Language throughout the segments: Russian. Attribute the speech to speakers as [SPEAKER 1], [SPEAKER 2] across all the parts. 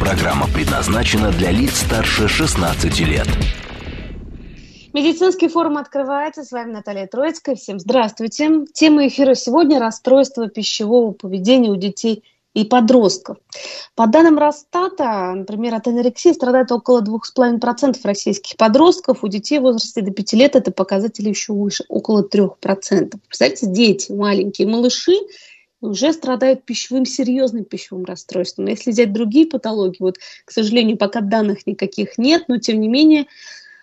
[SPEAKER 1] Программа предназначена для лиц старше 16 лет.
[SPEAKER 2] Медицинский форум открывается. С вами Наталья Троицкая. Всем здравствуйте. Тема эфира сегодня – расстройство пищевого поведения у детей и подростков. По данным Росстата, например, от анорексии страдает около 2,5% российских подростков. У детей в возрасте до 5 лет это показатель еще выше, около 3%. Представляете, дети, маленькие малыши, уже страдают пищевым, серьезным пищевым расстройством. Если взять другие патологии, вот, к сожалению, пока данных никаких нет, но тем не менее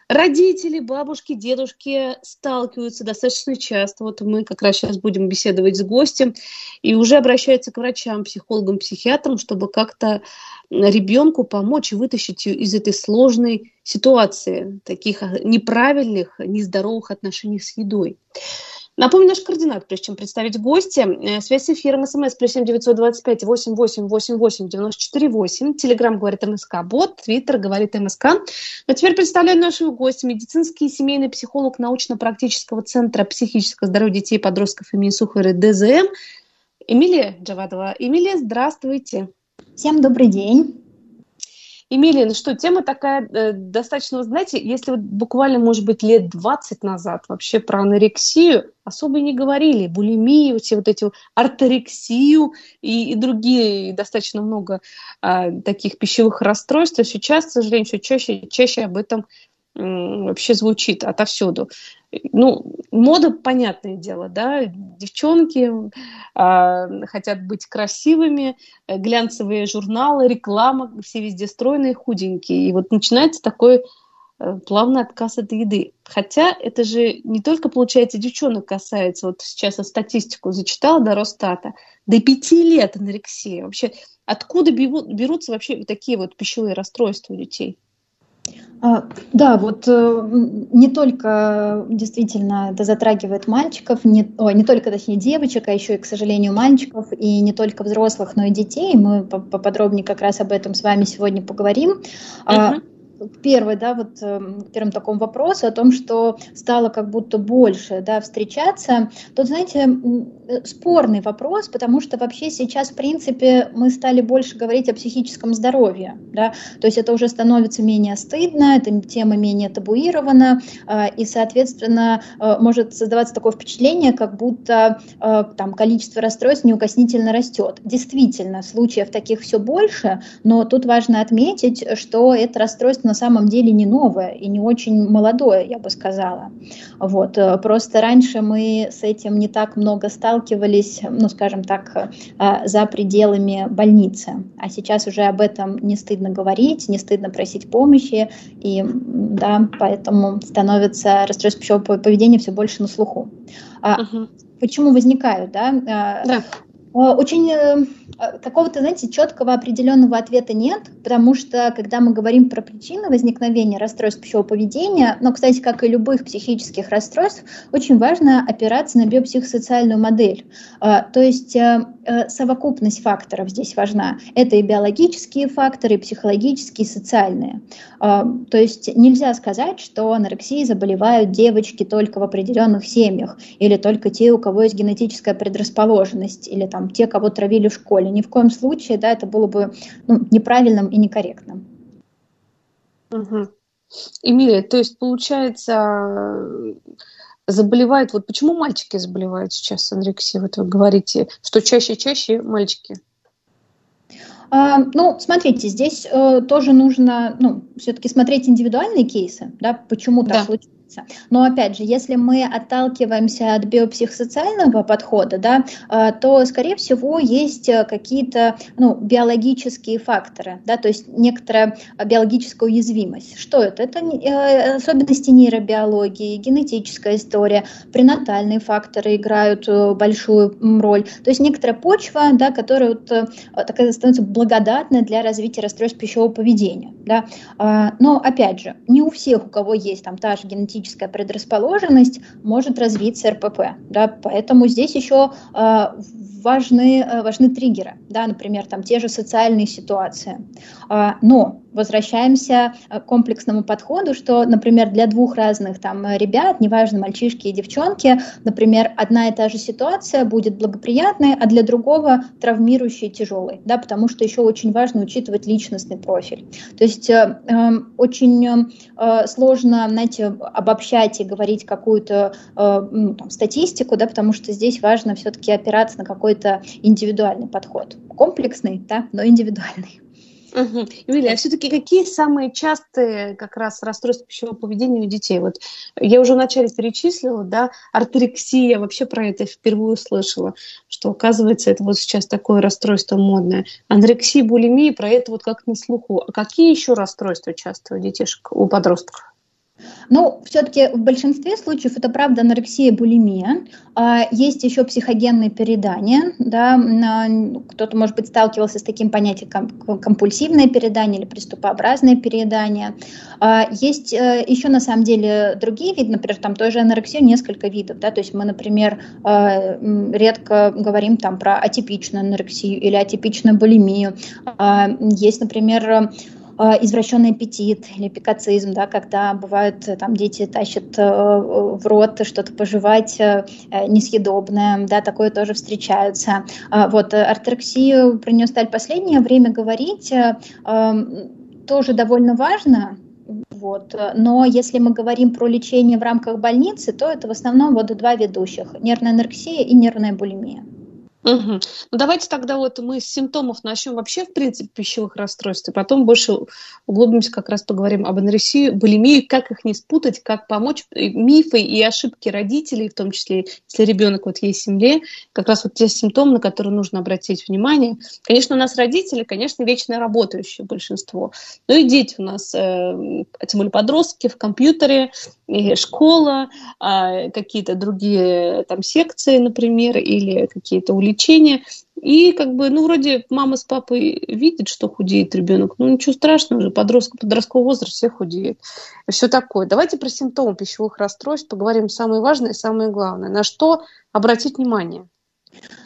[SPEAKER 2] Родители, бабушки, дедушки сталкиваются достаточно часто. Вот мы как раз сейчас будем беседовать с гостем и уже обращаются к врачам, психологам, психиатрам, чтобы как-то ребенку помочь вытащить из этой сложной ситуации, таких неправильных, нездоровых отношений с едой. Напомню наш координат, прежде чем представить гостя. Э, связь с эфиром, смс, плюс семь девятьсот двадцать пять восемь восемь восемь восемь девяносто четыре восемь. Телеграмм говорит МСК Бот, Твиттер говорит МСК. Но ну, теперь представляю нашего гостя, медицинский и семейный психолог научно-практического центра психического здоровья детей и подростков имени Сухаря ДЗМ Эмилия Джавадова. Эмилия, здравствуйте.
[SPEAKER 3] Всем добрый день.
[SPEAKER 2] Эмилия, ну что, тема такая э, достаточно, знаете, если вот буквально, может быть, лет 20 назад вообще про анорексию особо не говорили, булимию, все вот эти арторексию и, и другие, достаточно много э, таких пищевых расстройств, сейчас, к сожалению, все чаще, чаще об этом вообще звучит отовсюду. Ну, мода, понятное дело, да, девчонки э, хотят быть красивыми, глянцевые журналы, реклама, все везде стройные, худенькие. И вот начинается такой э, плавный отказ от еды. Хотя это же не только, получается, девчонок касается, вот сейчас я статистику зачитала до Росстата, до пяти лет анорексия. Вообще, откуда берутся вообще такие вот пищевые расстройства у детей?
[SPEAKER 3] А, да, вот э, не только действительно это затрагивает мальчиков, не, ой, не только, точнее, девочек, а еще и, к сожалению, мальчиков, и не только взрослых, но и детей. Мы поподробнее как раз об этом с вами сегодня поговорим. Uh-huh первый, да, вот э, первым таком вопросу о том, что стало как будто больше, да, встречаться, тут, знаете, э, спорный вопрос, потому что вообще сейчас, в принципе, мы стали больше говорить о психическом здоровье, да, то есть это уже становится менее стыдно, эта тема менее табуирована, э, и, соответственно, э, может создаваться такое впечатление, как будто там количество расстройств неукоснительно растет. Действительно, случаев таких все больше, но тут важно отметить, что это расстройство на самом деле не новое и не очень молодое, я бы сказала. Вот. Э, просто раньше мы с этим не так много сталкивались, ну, скажем так, э, за пределами больницы. А сейчас уже об этом не стыдно говорить, не стыдно просить помощи, и да, поэтому становится расстройство пищевого поведения все больше на слуху. Угу. Почему возникают, да? да. Очень Э, какого-то, знаете, четкого определенного ответа нет, потому что, когда мы говорим про причины возникновения расстройств пищевого поведения, но, кстати, как и любых психических расстройств, очень важно опираться на биопсихосоциальную модель. Э, то есть э, совокупность факторов здесь важна. Это и биологические факторы, и психологические, и социальные. То есть нельзя сказать, что анорексией заболевают девочки только в определенных семьях, или только те, у кого есть генетическая предрасположенность, или там те, кого травили в школе. Ни в коем случае, да, это было бы ну, неправильным и некорректным.
[SPEAKER 2] Угу. Эмилия, то есть получается заболевают, вот почему мальчики заболевают сейчас с анорексией? Вот вы говорите, что чаще и чаще мальчики.
[SPEAKER 3] А, ну, смотрите, здесь э, тоже нужно, ну, все-таки смотреть индивидуальные кейсы, да, почему так да. случилось развиться. Но опять же, если мы отталкиваемся от биопсихосоциального подхода, да, э, то, скорее всего, есть э, какие-то ну, биологические факторы, да, то есть некоторая биологическая уязвимость. Что это? Это особенности нейробиологии, генетическая история, пренатальные факторы играют большую роль. То есть некоторая почва, да, которая вот, такая становится благодатной для развития расстройств пищевого поведения. Да. А, но, опять же, не у всех, у кого есть там та же генетическая предрасположенность, может развиться РПП. Да, поэтому здесь еще а, важны, э, важны триггеры, да, например, там те же социальные ситуации. А, но возвращаемся к комплексному подходу, что, например, для двух разных там ребят, неважно, мальчишки и девчонки, например, одна и та же ситуация будет благоприятной, а для другого травмирующей и тяжелой, да, потому что еще очень важно учитывать личностный профиль. То есть э, э, очень э, сложно, знаете, обобщать и говорить какую-то э, ну, статистику, да, потому что здесь важно все-таки опираться на какой-то индивидуальный подход. Комплексный, да, но индивидуальный.
[SPEAKER 2] Угу. Юлия, а все-таки какие самые частые как раз расстройства пищевого поведения у детей? Вот я уже вначале перечислила, да, артерексия, вообще про это впервые услышала, что оказывается это вот сейчас такое расстройство модное. Анорексия, булимия, про это вот как на слуху. А какие еще расстройства часто у детишек, у подростков?
[SPEAKER 3] Ну, все-таки в большинстве случаев это правда анорексия, булимия. А, есть еще психогенные переедания. Да? Кто-то, может быть, сталкивался с таким понятием как компульсивное переедание или приступообразное переедание. А, есть э, еще, на самом деле, другие виды, например, там той же анорексии несколько видов. Да? То есть мы, например, а, редко говорим там про атипичную анорексию или атипичную булимию. Есть, например, Э, извращенный аппетит или пикацизм, да, когда бывают э, там дети тащат э, в рот что-то пожевать несъедобное, да, такое тоже встречается. Вот артерексию про нее стали последнее время говорить тоже довольно важно, вот. Но если мы говорим про лечение в рамках больницы, то это в основном вот два ведущих – нервная анорексия и нервная булимия.
[SPEAKER 2] Угу. Ну давайте тогда вот мы с симптомов начнем вообще в принципе пищевых расстройств, и потом больше углубимся, как раз поговорим об анорексии, булимии, как их не спутать, как помочь, мифы и ошибки родителей, в том числе, если ребенок вот есть семье, как раз вот те симптомы, на которые нужно обратить внимание. Конечно, у нас родители, конечно, вечно работающие большинство, но и дети у нас, э, тем более подростки в компьютере, и школа, э, какие-то другие там секции, например, или какие-то уличные лечения. И как бы, ну, вроде мама с папой видят, что худеет ребенок. Ну, ничего страшного уже, подросток, подростковый возраст все худеет. Все такое. Давайте про симптомы пищевых расстройств поговорим самое важное и самое главное. На что обратить внимание?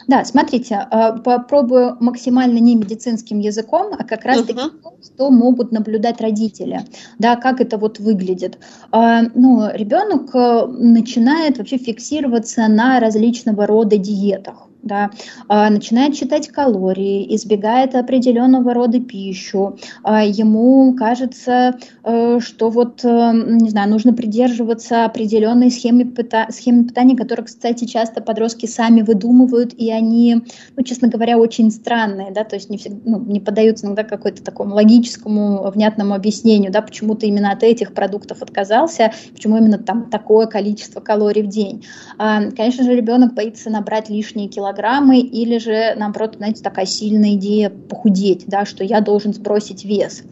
[SPEAKER 3] Да, смотрите, а, попробую максимально не медицинским языком, а как раз таки uh-huh. что могут наблюдать родители, да, как это вот выглядит. А, ну, ребенок э, начинает вообще фиксироваться на различного рода диетах да, а, начинает считать калории, избегает определенного рода пищу, а, ему кажется, э, что вот, э, не знаю, нужно придерживаться определенной схемы, пита- схемы питания, которую, кстати, часто подростки сами выдумывают, и они, ну, честно говоря, очень странные, да, то есть не, всегда, ну, не поддаются иногда какой-то такому логическому, внятному объяснению, да, почему ты именно от этих продуктов отказался, почему именно там такое количество калорий в день. А, конечно же, ребенок боится набрать лишние килограммы, килограммы, или же, наоборот, знаете, такая сильная идея похудеть, да, что я должен сбросить вес.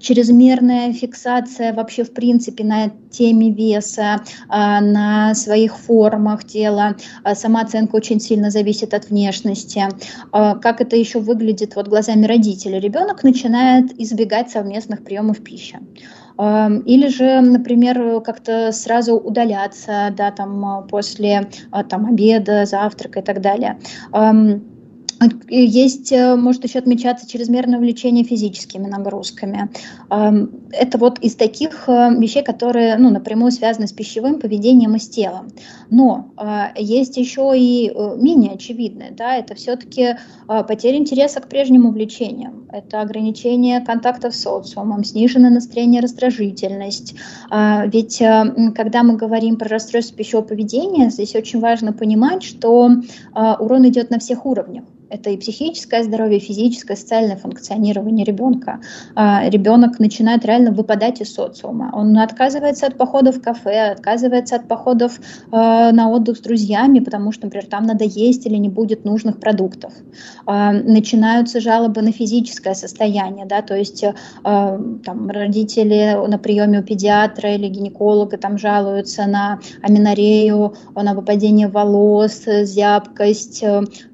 [SPEAKER 3] Чрезмерная фиксация вообще, в принципе, на теме веса, а, на своих формах тела, а, самооценка очень сильно зависит от внешности. А, как это еще выглядит вот глазами родителей? Ребенок начинает избегать совместных приемов пищи. Или же, например, как-то сразу удаляться, да, там, после там, обеда, завтрака и так далее. Есть, э, может еще отмечаться чрезмерное увлечение физическими нагрузками. Это вот из таких э, вещей, которые ну, напрямую связаны с пищевым поведением и с телом. Но есть еще и э, менее очевидное. Да, это все-таки потеря интереса к прежним увлечениям. Это ограничение контактов с социумом, сниженное настроение, раздражительность. Ведь когда мы говорим про расстройство пищевого поведения, здесь очень важно понимать, что урон идет на всех уровнях Это и психическое здоровье, и физическое, социальное функционирование ребенка. А, ребенок начинает реально выпадать из социума. Он отказывается от походов в кафе, отказывается от походов а, на отдых с друзьями, потому что, например, там надо есть или не будет нужных продуктов. А, начинаются жалобы на физическое состояние, да, то есть там, родители на приеме у педиатра или гинеколога там жалуются на аминорею, на выпадение волос, зябкость,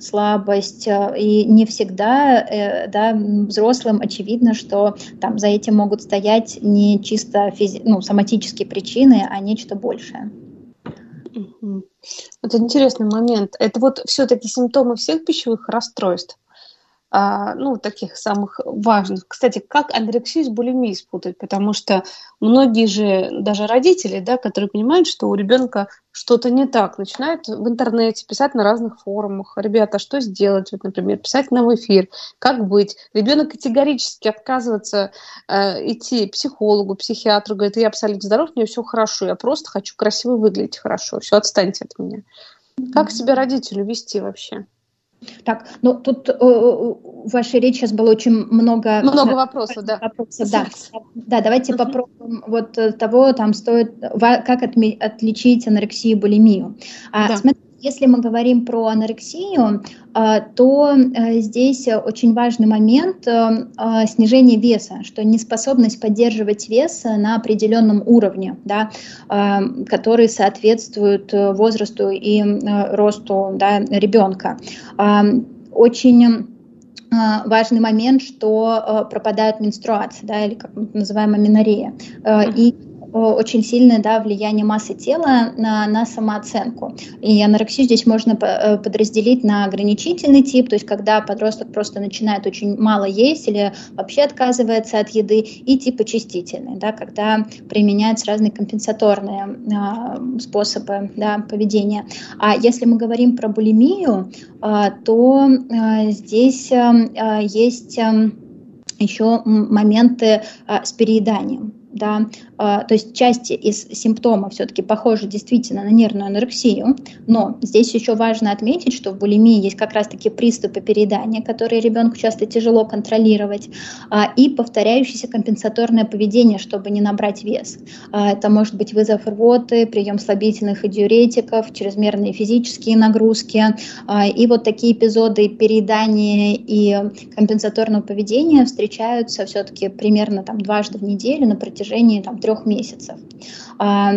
[SPEAKER 3] слабость, и не всегда э, да, взрослым очевидно, что там за этим могут стоять не чисто физи- ну, соматические причины, а нечто большее.
[SPEAKER 2] Это интересный момент. Это вот все-таки симптомы всех пищевых расстройств а, ну, таких самых важных. Кстати, как анорексию с булимией спутать? Потому что многие же, даже родители, да, которые понимают, что у ребенка что-то не так, начинают в интернете писать на разных форумах. Ребята, что сделать? Вот, например, писать нам в эфир. Как быть? Ребенок категорически отказывается э, идти к психологу, психиатру, говорит, я абсолютно здоров, мне все хорошо, я просто хочу красиво выглядеть хорошо, все, отстаньте от меня. Как себя родителю вести вообще?
[SPEAKER 3] Так, ну тут э, в вашей речи сейчас было очень много...
[SPEAKER 2] Много вопросов, да.
[SPEAKER 3] Вопросов, да. да, давайте uh-huh. попробуем вот э, того, там стоит, как отме- отличить анорексию и булимию. А, да. Смотрите, если мы говорим про анорексию, а, то э, здесь очень важный момент э, а, снижения веса, что неспособность поддерживать вес на определенном уровне, да, а, который соответствует возрасту и росту да, ребенка. Очень важный момент, что пропадает менструация, да, или как мы называем аминорея. И очень сильное да, влияние массы тела на, на самооценку. И анорексию здесь можно э, подразделить на ограничительный тип, то есть когда подросток просто начинает очень мало есть или вообще отказывается от еды, и тип очистительный, да, когда применяются разные компенсаторные э, способы да, поведения. А если мы говорим про булимию, э, то э, здесь э, есть э, еще моменты э, с перееданием да, то есть части из симптомов все-таки похожи действительно на нервную анорексию, но здесь еще важно отметить, что в булимии есть как раз-таки приступы переедания, которые ребенку часто тяжело контролировать, а, и повторяющееся компенсаторное поведение, чтобы не набрать вес. А, это может быть вызов рвоты, прием слабительных и диуретиков, чрезмерные физические нагрузки, и вот такие эпизоды переедания и компенсаторного поведения встречаются все-таки примерно там дважды в неделю на протяжении там, трех месяцев. А,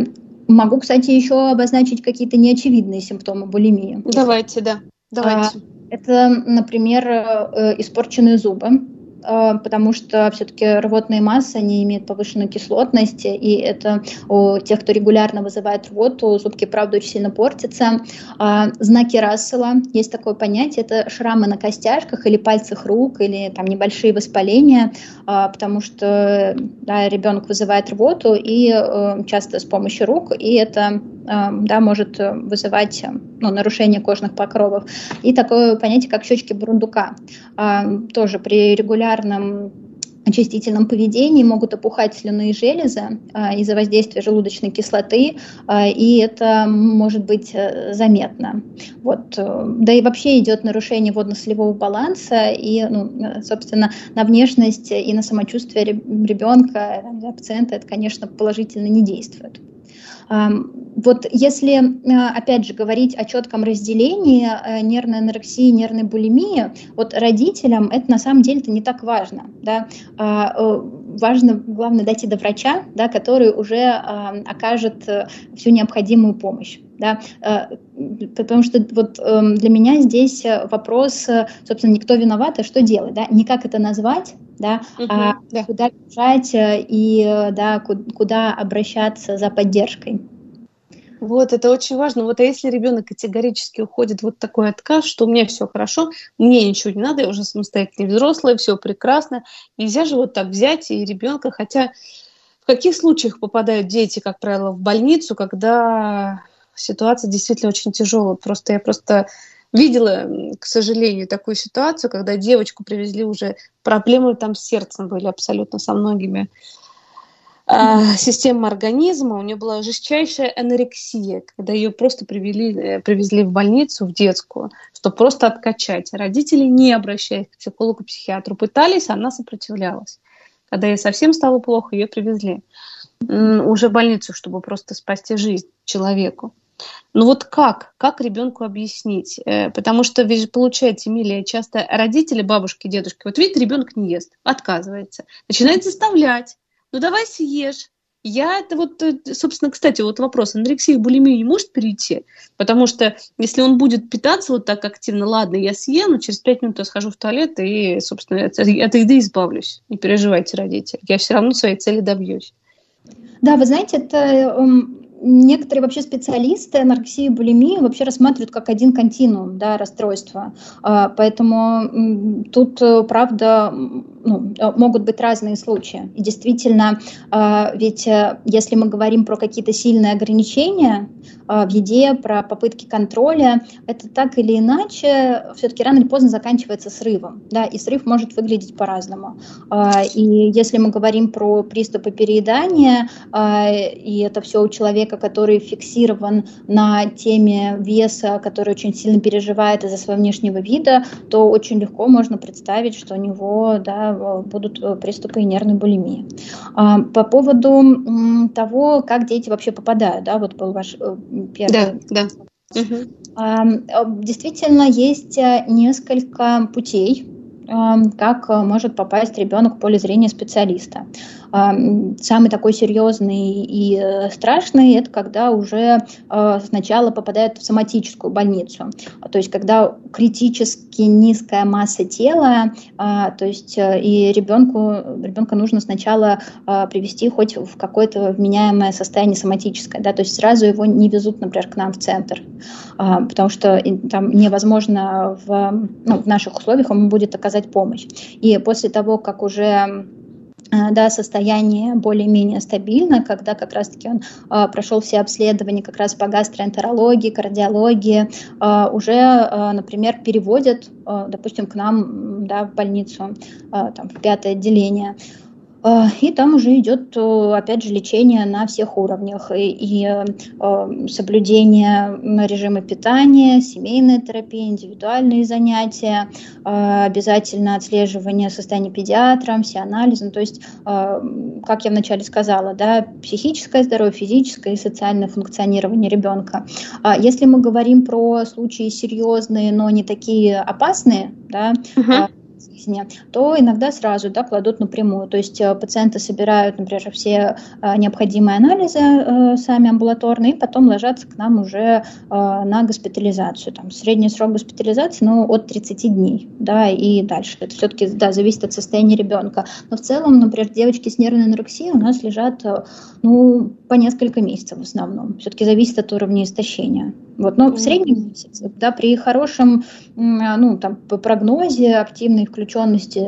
[SPEAKER 3] могу, кстати, еще обозначить какие-то неочевидные симптомы булимии.
[SPEAKER 2] Давайте, да. Давайте. А,
[SPEAKER 3] это, например, э, испорченные зубы потому что все-таки рвотные массы, они имеют повышенную кислотность, и это у тех, кто регулярно вызывает рвоту, зубки, правда, очень сильно портятся. А, знаки Рассела, есть такое понятие, это шрамы на костяшках или пальцах рук, или там небольшие воспаления, а, потому что да, ребенок вызывает рвоту, и э, часто с помощью рук, и это да, может вызывать ну, нарушение кожных покровов. И такое понятие, как щечки бурундука. Тоже при регулярном регулярном очистительном поведении могут опухать слюнные железы а, из-за воздействия желудочной кислоты, а, и это может быть а, заметно. Вот. Э, да и вообще идет нарушение водно-солевого баланса, и, ну, собственно, на внешность и на самочувствие ребенка, пациента это, конечно, положительно не действует. Вот если, э, опять же, говорить о четком разделении э, нервной анорексии и нервной булимии, вот родителям это на самом деле это не так важно. Да? А, э, важно, главное, дойти до врача, да, который уже окажет всю необходимую помощь. Да? Потому что вот эм, для меня здесь вопрос, собственно, никто виноват, а что делать? Да? Не как это назвать, да, угу, а да. куда бежать и да, куда обращаться за поддержкой.
[SPEAKER 2] Вот, это очень важно. Вот а если ребенок категорически уходит вот такой отказ, что у меня все хорошо, мне ничего не надо, я уже самостоятельный взрослый, все прекрасно. Нельзя же вот так взять и ребенка, хотя в каких случаях попадают дети, как правило, в больницу, когда ситуация действительно очень тяжелая. Просто я просто видела, к сожалению, такую ситуацию, когда девочку привезли уже, проблемы там с сердцем были абсолютно со многими э, системы организма. У нее была жестчайшая анорексия, когда ее просто привели, э, привезли в больницу, в детскую, чтобы просто откачать. Родители, не обращаясь к психологу-психиатру, пытались, она сопротивлялась. Когда ей совсем стало плохо, ее привезли уже в больницу, чтобы просто спасти жизнь человеку. Ну вот как? Как ребенку объяснить? Э, потому что, вы же получаете, Эмилия, часто родители, бабушки, дедушки, вот видит, ребенок не ест, отказывается, начинает заставлять. Ну давай съешь. Я это вот, э, собственно, кстати, вот вопрос, анорексия и булимия не может перейти, потому что если он будет питаться вот так активно, ладно, я съем, но через пять минут я схожу в туалет и, собственно, от, от еды избавлюсь. Не переживайте, родители, я все равно своей цели добьюсь.
[SPEAKER 3] Да, вы знаете, это эм, некоторые вообще специалисты анорексию и булимию вообще рассматривают как один континуум да, расстройства. А, поэтому тут, э, правда, ну, э, могут быть разные случаи. И действительно, а, ведь э, если мы говорим про какие-то сильные ограничения а, в еде, про попытки контроля, это так или иначе все-таки рано или поздно заканчивается срывом. Да, и срыв может выглядеть по-разному. И если мы говорим про приступы переедания, и это все у человека человека, который фиксирован на теме веса, который очень сильно переживает из-за своего внешнего вида, то очень легко можно представить, что у него да, будут приступы нервной булимии. А, по поводу того, как дети вообще попадают, да, вот был ваш э, первый. Да, да. Угу. Действительно, есть э, несколько путей, как может попасть ребенок в поле зрения специалиста. Самый такой серьезный и э, страшный – это когда уже э, сначала попадает в соматическую больницу. То есть когда критически низкая масса тела, а, то есть э, и ребенку, ребенка нужно сначала привести хоть в какое-то вменяемое состояние соматическое, да, то есть сразу его не везут, например, к нам в центр, а, потому что там невозможно в, ну, в наших условиях ему будет оказать помощь. И после того, как уже да, состояние более-менее стабильно, когда как раз-таки он э, прошел все обследования как раз по гастроэнтерологии, кардиологии, э, уже, э, например, переводят, э, допустим, к нам да, в больницу, э, там, в пятое отделение. А, и там уже идет, опять же, лечение на всех уровнях. И, и э, соблюдение режима питания, семейная терапия, индивидуальные занятия, э, обязательно отслеживание состояния педиатра, все анализы. Ну, то есть, э, как я вначале сказала, да, психическое здоровье, физическое и социальное функционирование ребенка. А если мы говорим про случаи серьезные, но не такие опасные, да, uh-huh жизни, то иногда сразу да, кладут напрямую. То есть э, пациенты собирают, например, все э, необходимые анализы э, сами амбулаторные, и потом ложатся к нам уже на госпитализацию. Там, средний срок госпитализации ну, от 30 дней да, и дальше. Это все-таки да, зависит от состояния ребенка. Но в целом, например, девочки с нервной анорексией у нас лежат ну, по несколько месяцев в основном. Все-таки зависит от уровня истощения. Вот, но в среднем месяц, да, при хорошем ну, там, прогнозе, активной включенности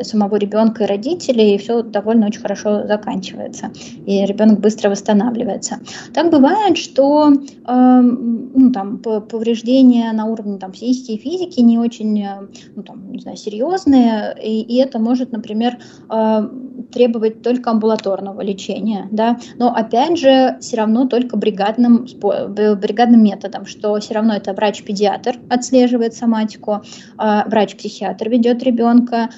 [SPEAKER 3] самого ребенка и родителей, все довольно очень хорошо заканчивается, и ребенок быстро восстанавливается. Так бывает, что э, ну, там, повреждения на уровне там, психики и физики не очень ну, там, не знаю, серьезные, и, и это может, например, э, требовать только амбулаторного лечения, да, но опять же все равно только бригадным, бригадным методом, что все равно это врач-педиатр отслеживает соматику, а, врач-психиатр ведет ребенка,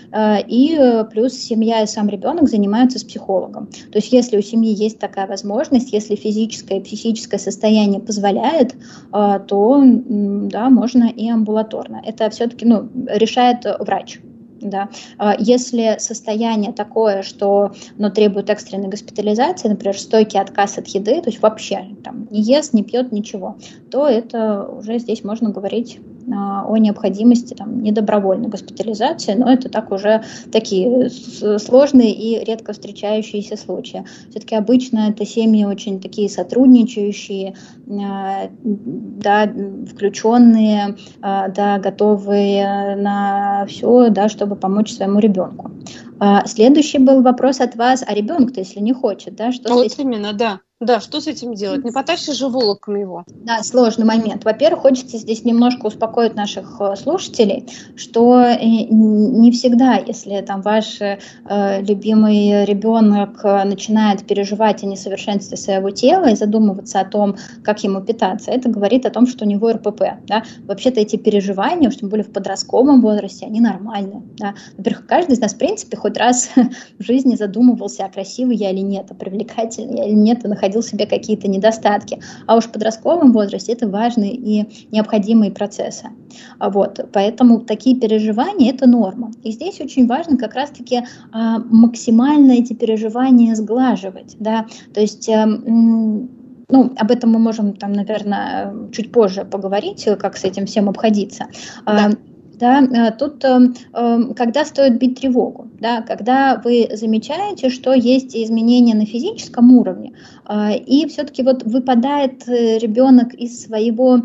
[SPEAKER 3] и э, плюс семья и сам ребенок занимаются с психологом. То есть если у семьи есть такая возможность, если физическое и психическое состояние позволяет, а, то да, можно и амбулаторно. Это все-таки ну, решает врач. Да. Если состояние такое, что ну, требует экстренной госпитализации, например, стойкий отказ от еды, то есть вообще там, не ест, не пьет ничего, то это уже здесь можно говорить о необходимости там, недобровольной госпитализации, но это так уже такие сложные и редко встречающиеся случаи. Все-таки обычно это семьи очень такие сотрудничающие, а, да, включенные, а, да, готовые на все, да, чтобы помочь своему ребенку. А, следующий был вопрос от вас, а ребенок-то, если не хочет, да?
[SPEAKER 2] Что вот этим? именно, да. Да, что с этим делать? Не потащишь же волоком его.
[SPEAKER 3] Да, сложный момент. Во-первых, хочется здесь немножко успокоить наших э, слушателей, что э, не всегда, если там ваш э, любимый ребенок э, начинает переживать о несовершенстве своего тела и задумываться о том, как ему питаться, это говорит о том, что у него РПП. Да? Вообще-то эти переживания, уж тем более в подростковом возрасте, они нормальны. Да? Во-первых, каждый из нас, в принципе, хоть раз в жизни задумывался, а красивый я или нет, а привлекательный я или нет, и находил себе какие-то недостатки. А уж в подростковом возрасте это важные и необходимые процессы. А вот, поэтому такие переживания – это норма. И здесь очень важно как раз-таки а, максимально эти переживания сглаживать. Да? То есть э, ну, об этом мы можем там, наверное, чуть позже поговорить, как с этим всем обходиться. Да. Да, э, тут, эм, эм, когда стоит бить тревогу, да, когда вы замечаете, что есть изменения на физическом уровне, э, и все-таки вот выпадает э, ребенок из своего,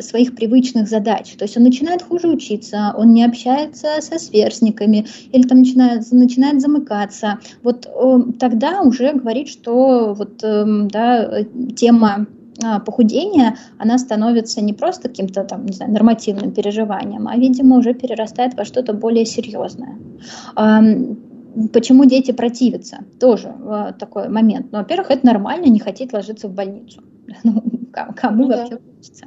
[SPEAKER 3] своих привычных задач, то есть он начинает хуже учиться, он не общается со сверстниками, или там начинает, начинает замыкаться, вот тогда уже говорит, что вот, да, тема похудение, она становится не просто каким-то там, не знаю, нормативным переживанием, а, видимо, уже перерастает во что-то более серьезное. Почему дети противятся? Тоже а, такой момент. Ну, во-первых, это нормально не хотеть ложиться в больницу. Ну, кому ну, вообще да. Хочется?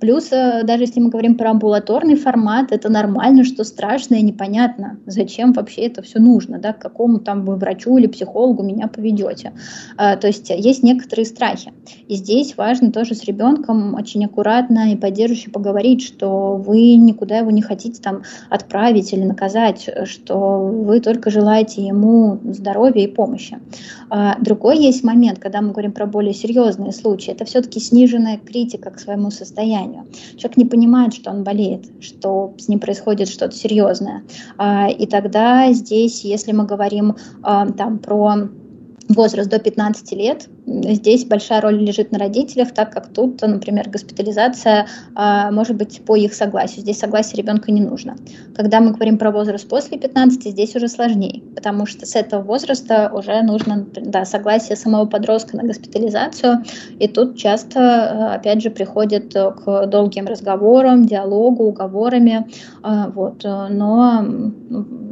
[SPEAKER 3] Плюс, э, даже если мы говорим про амбулаторный формат, это нормально, что страшно и непонятно, зачем вообще это все нужно, да, к какому там вы врачу или психологу меня поведете. А, то есть есть некоторые страхи. И здесь важно тоже с ребенком очень аккуратно и поддерживающе поговорить, что вы никуда его не хотите там отправить или наказать, что вы только желаете ему здоровья и помощи. А, другой есть момент, когда мы говорим про более серьезные случаи, это все-таки сниженная критика к своему состоянию. Человек не понимает, что он болеет, что с ним происходит что-то серьезное. А, и тогда здесь, если мы говорим а, там про возраст до 15 лет, здесь большая роль лежит на родителях, так как тут, например, госпитализация а, может быть по их согласию. Здесь согласие ребенка не нужно. Когда мы говорим про возраст после 15, здесь уже сложнее, потому что с этого возраста уже нужно да, согласие самого подростка на госпитализацию, и тут часто, опять же, приходит к долгим разговорам, диалогу, уговорами, а, вот, но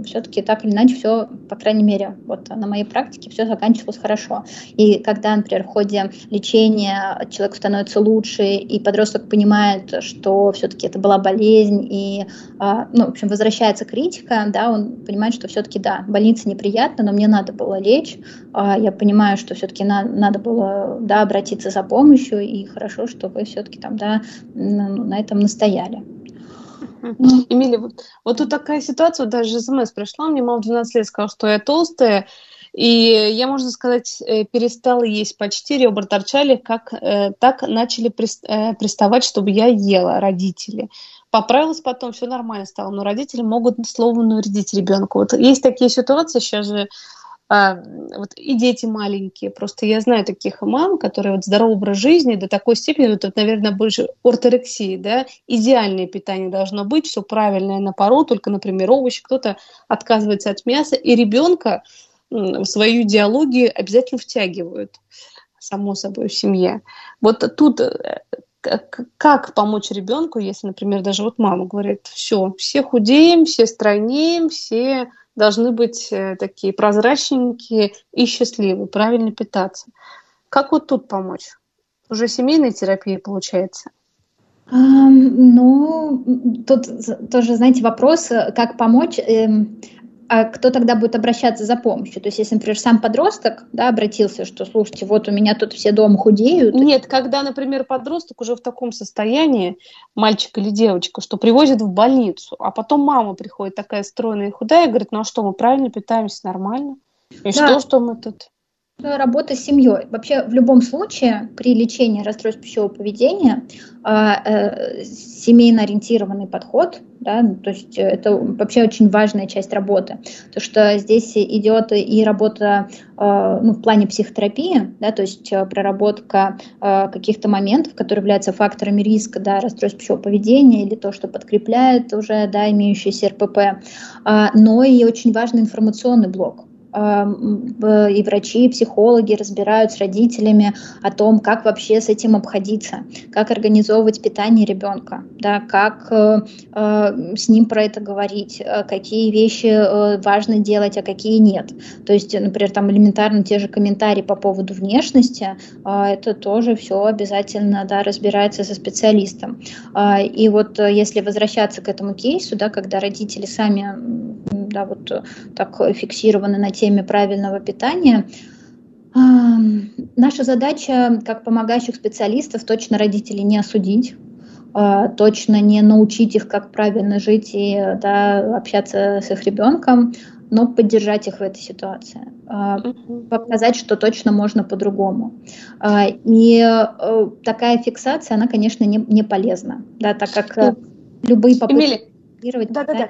[SPEAKER 3] все-таки так или иначе все, по крайней мере, вот на моей практике все заканчивалось хорошо. И когда например, в ходе лечения человек становится лучше, и подросток понимает, что все-таки это была болезнь, и, а, ну, в общем, возвращается критика, да, он понимает, что все-таки, да, больница неприятна, но мне надо было лечь, а, я понимаю, что все-таки на, надо было, да, обратиться за помощью, и хорошо, что вы все-таки там, да, на, ну, на этом настояли.
[SPEAKER 2] Эмилия, вот, вот тут такая ситуация, вот даже смс пришла, мне мама в 12 лет сказала, что я толстая, и я, можно сказать, э, перестала есть почти, ребра торчали, как э, так начали э, приставать, чтобы я ела родители. Поправилась потом, все нормально стало, но родители могут словом навредить ребенку. Вот есть такие ситуации сейчас же, а, вот и дети маленькие. Просто я знаю таких мам, которые вот здоровый образ жизни до такой степени, вот, вот наверное, больше орторексии, да, идеальное питание должно быть, все правильное на пару, только, например, овощи, кто-то отказывается от мяса, и ребенка свою идеологию обязательно втягивают, само собой, в семье. Вот тут э, как помочь ребенку, если, например, даже вот мама говорит, все, все худеем, все стройнеем, все должны быть э, такие прозрачненькие и счастливые, правильно питаться. Как вот тут помочь? Уже семейная терапия получается?
[SPEAKER 3] Ну, тут тоже, знаете, вопрос, э, как помочь. А кто тогда будет обращаться за помощью? То есть, если, например, сам подросток да, обратился, что, слушайте, вот у меня тут все дома худеют.
[SPEAKER 2] Нет, когда, например, подросток уже в таком состоянии, мальчик или девочка, что привозят в больницу, а потом мама приходит такая стройная и худая и говорит, ну а что, мы правильно питаемся, нормально? И да. что, что мы тут?
[SPEAKER 3] Работа с семьей. Вообще в любом случае при лечении расстройств пищевого поведения а, э, семейно ориентированный подход, да, то есть это вообще очень важная часть работы, то что здесь идет и работа э, ну, в плане психотерапии, да, то есть э, проработка каких-то моментов, которые являются факторами риска, да, расстройств пищевого поведения или то, что подкрепляет уже, да, имеющийся РПП, а, но и очень важный информационный блок, и врачи, и психологи разбирают с родителями о том, как вообще с этим обходиться, как организовывать питание ребенка, да, как э, э, с ним про это говорить, э, какие вещи важно делать, а какие нет. То есть, например, там элементарно те же комментарии по поводу внешности, это тоже все обязательно да, разбирается со специалистом. И вот если возвращаться к этому кейсу, да, когда родители сами да, вот так фиксированы на теме правильного питания. Наша задача, как помогающих специалистов, точно родителей не осудить, а, точно не научить их, как правильно жить и да, общаться с их ребенком, но поддержать их в этой ситуации, а, показать, что точно можно по-другому. А, и э, такая фиксация, она, конечно, не, не полезна, да, так как любые попытки...
[SPEAKER 2] Эмили, да, да, да.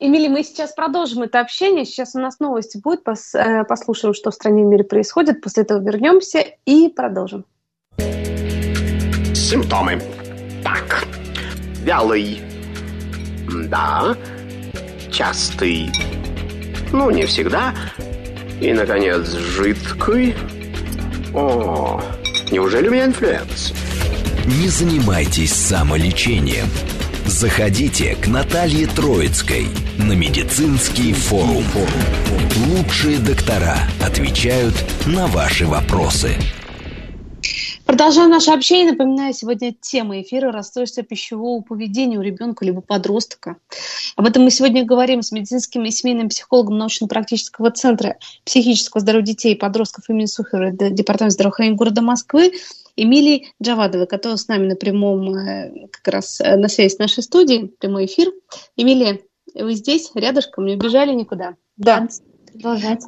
[SPEAKER 2] Эмили, мы сейчас продолжим это общение. Сейчас у нас новости будут. Пос, э, послушаем, что в стране и мире происходит. После этого вернемся и продолжим.
[SPEAKER 4] Симптомы. Так. Вялый. Да. Частый. Ну, не всегда. И, наконец, жидкий. О, неужели у меня инфлюенс?
[SPEAKER 1] Не занимайтесь самолечением. Заходите к Наталье Троицкой на медицинский форум. Лучшие доктора отвечают на ваши вопросы.
[SPEAKER 2] Продолжаем наше общение. Напоминаю, сегодня тема эфира расстройство пищевого поведения у ребенка либо подростка. Об этом мы сегодня говорим с медицинским и семейным психологом научно-практического центра психического здоровья детей и подростков имени Сухера Департамента здравоохранения города Москвы Эмилией Джавадовой, которая с нами на прямом, э, как раз э, на связи с нашей студией, прямой эфир. Эмилия, вы здесь, рядышком, не убежали никуда?
[SPEAKER 3] Да. Продолжать.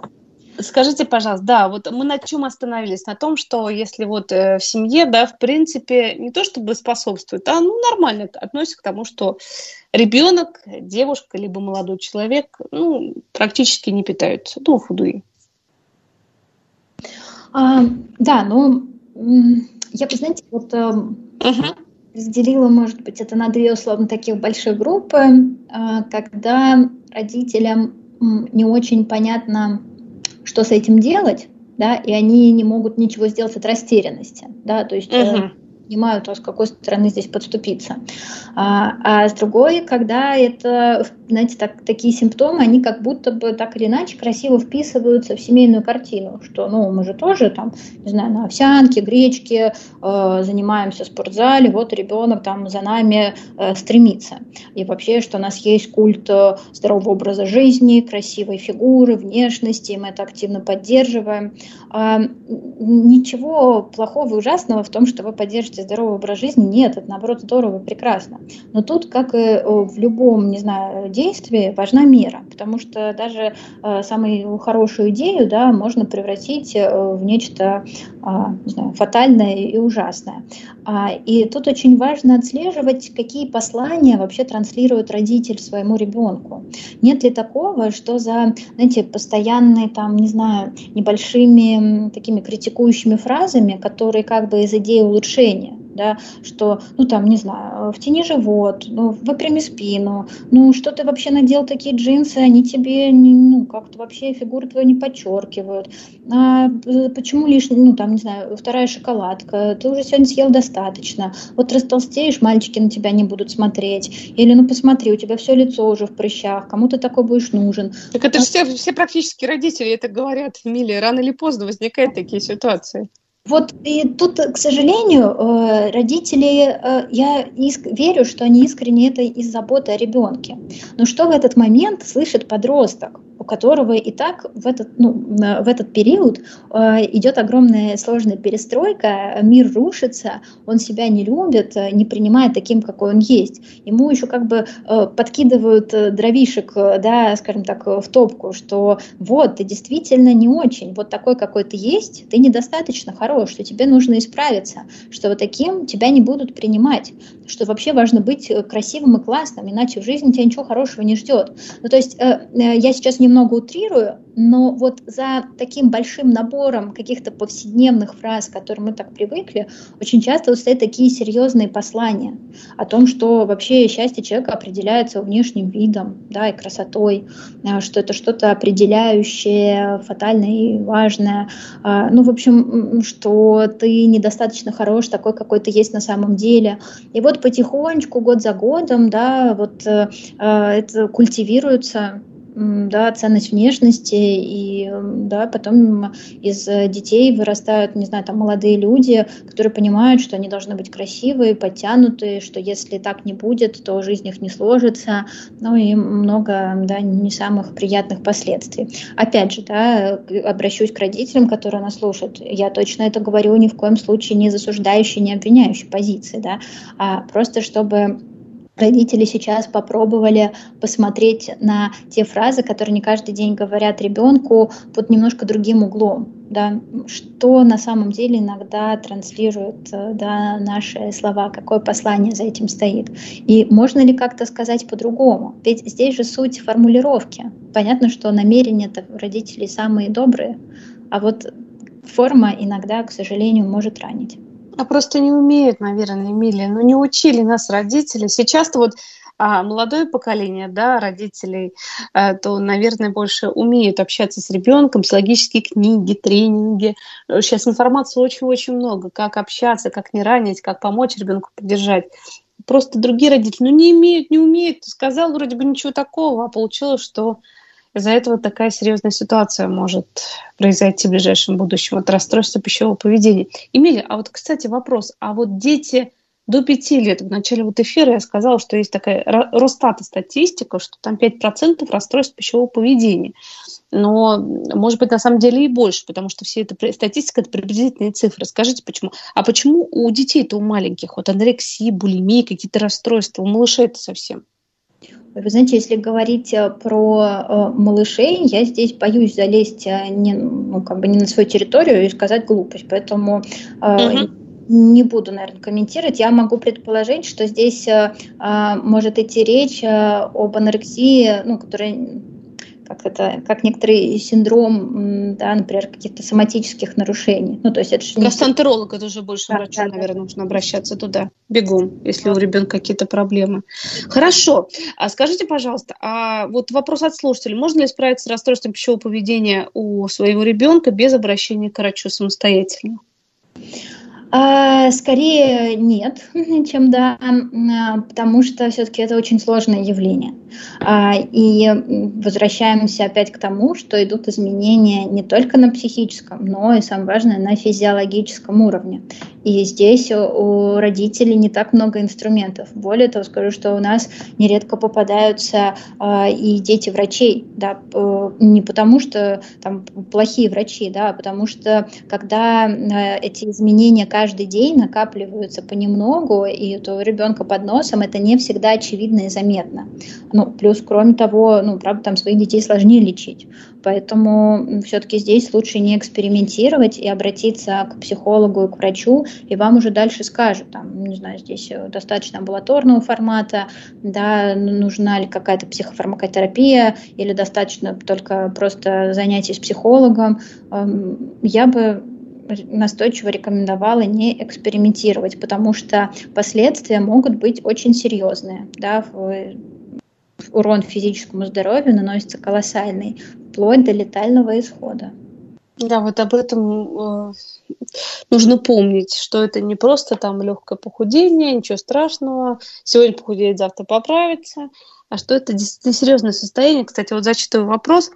[SPEAKER 2] Скажите, пожалуйста, да, вот мы на чем остановились? На том, что если вот э, в семье, да, в принципе, не то чтобы способствует, а ну нормально относится к тому, что ребенок, девушка, либо молодой человек, ну, практически не питаются, ну, худые.
[SPEAKER 3] А, да, ну, я бы, знаете, вот uh-huh. разделила, может быть, это на две условно таких больших группы, э, когда родителям не очень понятно, что с этим делать, да, и они не могут ничего сделать от растерянности, да, то есть uh-huh понимают, а с какой стороны здесь подступиться. А, а с другой, когда это, знаете, так, такие симптомы, они как будто бы так или иначе красиво вписываются в семейную картину, что, ну, мы же тоже там, не знаю, на овсянке, гречке э, занимаемся в спортзале, вот ребенок там за нами э, стремится. И вообще, что у нас есть культ э, здорового образа жизни, красивой фигуры, внешности, мы это активно поддерживаем. А, ничего плохого и ужасного в том, что вы поддержите здоровый образ жизни, нет, это наоборот здорово, прекрасно. Но тут, как и в любом, не знаю, действии, важна мера, потому что даже э, самую хорошую идею, да, можно превратить э, в нечто, не знаю, фатальное и ужасное. А, и тут очень важно отслеживать, какие послания вообще транслирует родитель своему ребенку. Нет ли такого, что за, знаете, постоянные там, не знаю, небольшими такими критикующими фразами, которые как бы из идеи улучшения, да, что, ну там, не знаю, втяни живот, ну, выпрями спину, ну, что ты вообще надел такие джинсы, они тебе, ну, как-то вообще фигуру твою не подчеркивают, а почему лишь, ну, там, не знаю, вторая шоколадка, ты уже сегодня съел достаточно, вот растолстеешь, мальчики на тебя не будут смотреть, или, ну, посмотри, у тебя все лицо уже в прыщах, кому ты такой будешь нужен.
[SPEAKER 2] Так это же все, все практически родители это говорят, Эмилия, рано или поздно возникают такие ситуации.
[SPEAKER 3] Вот и тут, к сожалению, э, родители, э, я иск, верю, что они искренне это из заботы о ребенке. Но что в этот момент слышит подросток? У которого и так в этот, ну, в этот период э, идет огромная сложная перестройка, мир рушится, он себя не любит, э, не принимает таким, какой он есть. Ему еще как бы э, подкидывают дровишек, да, скажем так, в топку, что вот, ты действительно не очень, вот такой, какой ты есть, ты недостаточно хорош, что тебе нужно исправиться, что вот таким тебя не будут принимать, что вообще важно быть красивым и классным, иначе в жизни тебя ничего хорошего не ждет. Ну, то есть я сейчас немного утрирую, но вот за таким большим набором каких-то повседневных фраз, к которым мы так привыкли, очень часто стоят такие серьезные послания о том, что вообще счастье человека определяется внешним видом да, и красотой, а, что это что-то определяющее, фатальное и важное. А, ну, в общем, что ты недостаточно хорош такой, какой ты есть на самом деле. И вот потихонечку, год за годом, да, вот э, а, это культивируется да, ценность внешности, и да, потом из детей вырастают, не знаю, там молодые люди, которые понимают, что они должны быть красивые, подтянутые, что если так не будет, то жизнь их не сложится, ну и много, да, не самых приятных последствий. Опять же, да, обращусь к родителям, которые нас слушают, я точно это говорю ни в коем случае не засуждающей, не обвиняющей позиции, да, а просто чтобы родители сейчас попробовали посмотреть на те фразы, которые не каждый день говорят ребенку под немножко другим углом, да, что на самом деле иногда транслируют да, наши слова, какое послание за этим стоит. И можно ли как-то сказать по-другому? Ведь здесь же суть формулировки. Понятно, что намерения родителей самые добрые, а вот форма иногда, к сожалению, может ранить.
[SPEAKER 2] А просто не умеют, наверное, Эмилия. Ну, не учили нас родители. Сейчас-то вот а молодое поколение, да, родителей, э, то, наверное, больше умеют общаться с ребенком, с логические книги, тренинги. Сейчас информации очень-очень много, как общаться, как не ранить, как помочь ребенку поддержать. Просто другие родители, ну, не имеют, не умеют. Сказал вроде бы ничего такого, а получилось, что из-за этого такая серьезная ситуация может произойти в ближайшем будущем. Вот расстройство пищевого поведения. Эмилия, а вот, кстати, вопрос. А вот дети до пяти лет, в начале вот эфира я сказала, что есть такая Росстата статистика, что там 5% расстройств пищевого поведения. Но, может быть, на самом деле и больше, потому что все это статистика, это приблизительные цифры. Скажите, почему? А почему у детей-то, у маленьких, вот анорексия, булимия, какие-то расстройства, у малышей это совсем?
[SPEAKER 3] Вы знаете, если говорить э, про э, малышей, я здесь боюсь залезть э, не, ну, как бы не на свою территорию и сказать глупость, поэтому угу. не буду, наверное, комментировать. Я могу предположить, что здесь может идти речь об анорексии, ну, которая как это, как некоторый синдром, да, например, каких-то соматических нарушений. Ну, то есть это же
[SPEAKER 2] Гастроэнтеролог, это уже больше да, врачу, да, наверное, да. нужно обращаться туда, бегом, если да. у ребенка какие-то проблемы. Хорошо. А скажите, пожалуйста, а вот вопрос от слушателей. Можно ли справиться с расстройством пищевого поведения у своего ребенка без обращения к врачу самостоятельно?
[SPEAKER 3] А, скорее нет, чем да, а, потому что все-таки это очень сложное явление. А, и возвращаемся опять к тому, что идут изменения не только на психическом, но и, самое важное, на физиологическом уровне. И здесь у родителей не так много инструментов. Более того, скажу, что у нас нередко попадаются и дети врачей, да, не потому что там плохие врачи, да, а потому что когда эти изменения каждый день накапливаются понемногу, и то у ребенка под носом это не всегда очевидно и заметно. Ну, плюс, кроме того, ну, правда, там своих детей сложнее лечить. Поэтому все-таки здесь лучше не экспериментировать и обратиться к психологу и к врачу, и вам уже дальше скажут, там, не знаю, здесь достаточно амбулаторного формата, да, нужна ли какая-то психофармакотерапия, или достаточно только просто занятий с психологом. Эм, я бы настойчиво рекомендовала не экспериментировать, потому что последствия могут быть очень серьезные. Да, урон физическому здоровью наносится колоссальный, вплоть до летального исхода.
[SPEAKER 2] Да, вот об этом э, нужно помнить, что это не просто там легкое похудение, ничего страшного, сегодня похудеет, завтра поправится, а что это действительно серьезное состояние. Кстати, вот зачитываю вопрос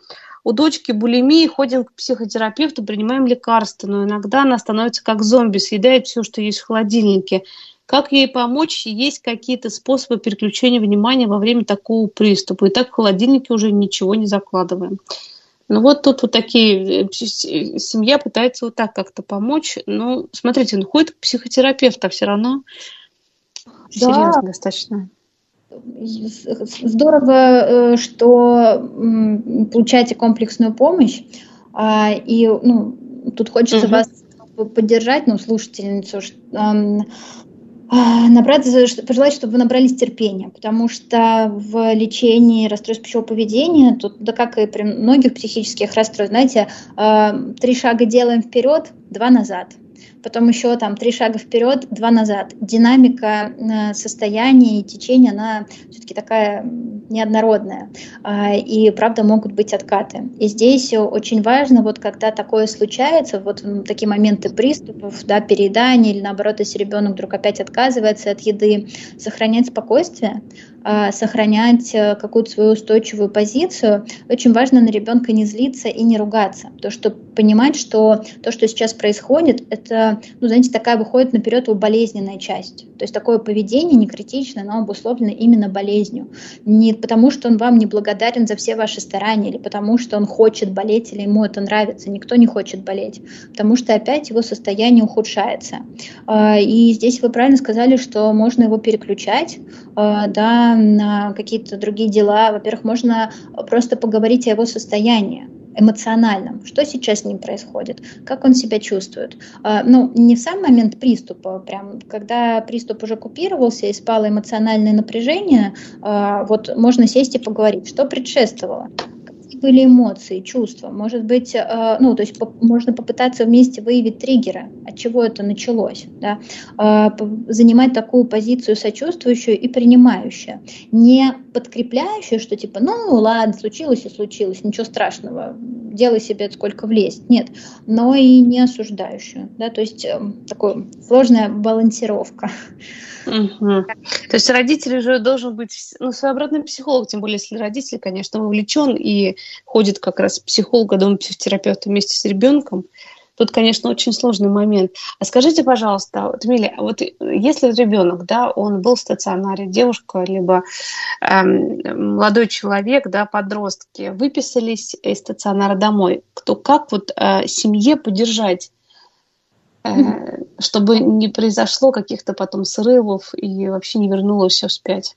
[SPEAKER 2] у дочки булимии, ходим к психотерапевту, принимаем лекарства, но иногда она становится как зомби, съедает все, что есть в холодильнике. Как ей помочь? Есть какие-то способы переключения внимания во время такого приступа. И так в холодильнике уже ничего не закладываем. Ну вот тут вот такие, э, семья пытается вот так как-то помочь. Ну, смотрите, он ходит к психотерапевту, а все равно да. серьезно достаточно.
[SPEAKER 3] Здорово, э, что получаете комплексную помощь. А, и ну, тут хочется угу. вас поддержать, ну, слушательницу, а, набраться, пожелать, чтобы вы набрались терпения, потому что в лечении расстройств пищевого поведения, тут, да как и при многих психических расстройствах, знаете, а, три шага делаем вперед, два назад – потом еще там три шага вперед, два назад. Динамика э, состояния и течения, она все-таки такая неоднородная. А, и, правда, могут быть откаты. И здесь очень важно, вот когда такое случается, вот такие моменты приступов, да, переедания или наоборот, если ребенок вдруг опять отказывается от еды, сохранять спокойствие, сохранять э, какую-то свою устойчивую позицию, очень важно на ребенка не злиться и не ругаться. То, что понимать, что то, что сейчас происходит, это, ну, знаете, такая выходит наперед его болезненная часть. То есть такое поведение не критичное, но обусловлено именно болезнью. Не потому, что он вам не благодарен за все ваши старания, или потому, что он хочет болеть, или ему это нравится. Никто не хочет болеть, потому что опять его состояние ухудшается. А, и здесь вы правильно сказали, что можно его переключать, а, на какие-то другие дела. Во-первых, можно просто поговорить о его состоянии эмоциональном, что сейчас с ним происходит, как он себя чувствует. А, ну, не в сам момент приступа, прям, когда приступ уже купировался и спало эмоциональное напряжение, а, вот можно сесть и поговорить, что предшествовало были эмоции, чувства. Может быть, э, ну, то есть по, можно попытаться вместе выявить триггеры, от чего это началось. Да? Э, занимать такую позицию сочувствующую и принимающую. Не подкрепляющую, что типа, ну ладно, случилось и случилось, ничего страшного, делай себе сколько влезть. Нет, но и не осуждающую. Да? То есть э, такая сложная балансировка.
[SPEAKER 2] Угу. То есть родитель уже должен быть ну, своеобразный психолог, тем более, если родитель, конечно, вовлечен и ходит как раз психолога, дома психотерапевта вместе с ребенком. Тут, конечно, очень сложный момент. А скажите, пожалуйста, вот, Миля, вот если ребенок, да, он был в стационаре, девушка, либо эм, молодой человек, да, подростки, выписались из стационара домой, то как вот э, семье поддержать Э, чтобы не произошло каких-то потом срывов и вообще не вернулось все вспять.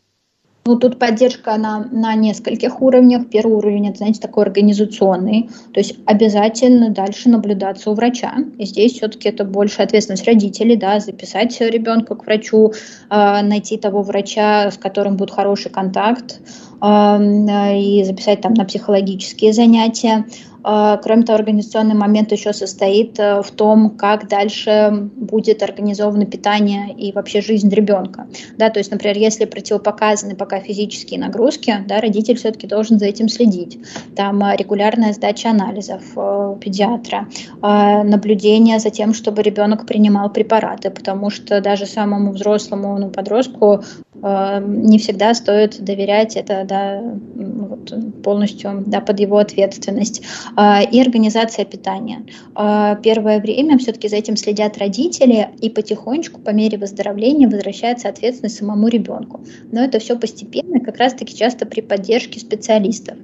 [SPEAKER 3] Ну, тут поддержка на, на нескольких уровнях. Первый уровень, это, знаете, такой организационный. То есть обязательно дальше наблюдаться у врача. И здесь все-таки это больше ответственность родителей, да, записать ребенка к врачу, э, найти того врача, с которым будет хороший контакт, и записать там на психологические занятия. А, кроме того, организационный момент еще состоит э, в том, как дальше будет организовано питание и вообще жизнь ребенка. Да, то есть, например, если противопоказаны пока физические нагрузки, да, родитель все-таки должен за этим следить. Там э, регулярная сдача анализов э, у педиатра, наблюдение за тем, чтобы ребенок принимал препараты, потому что даже самому взрослому ну, подростку не всегда стоит доверять это да, вот, полностью да, под его ответственность. А, и организация питания. А, первое время все-таки за этим следят родители, и потихонечку, по мере выздоровления, возвращается ответственность самому ребенку. Но это все постепенно, как раз-таки часто при поддержке специалистов.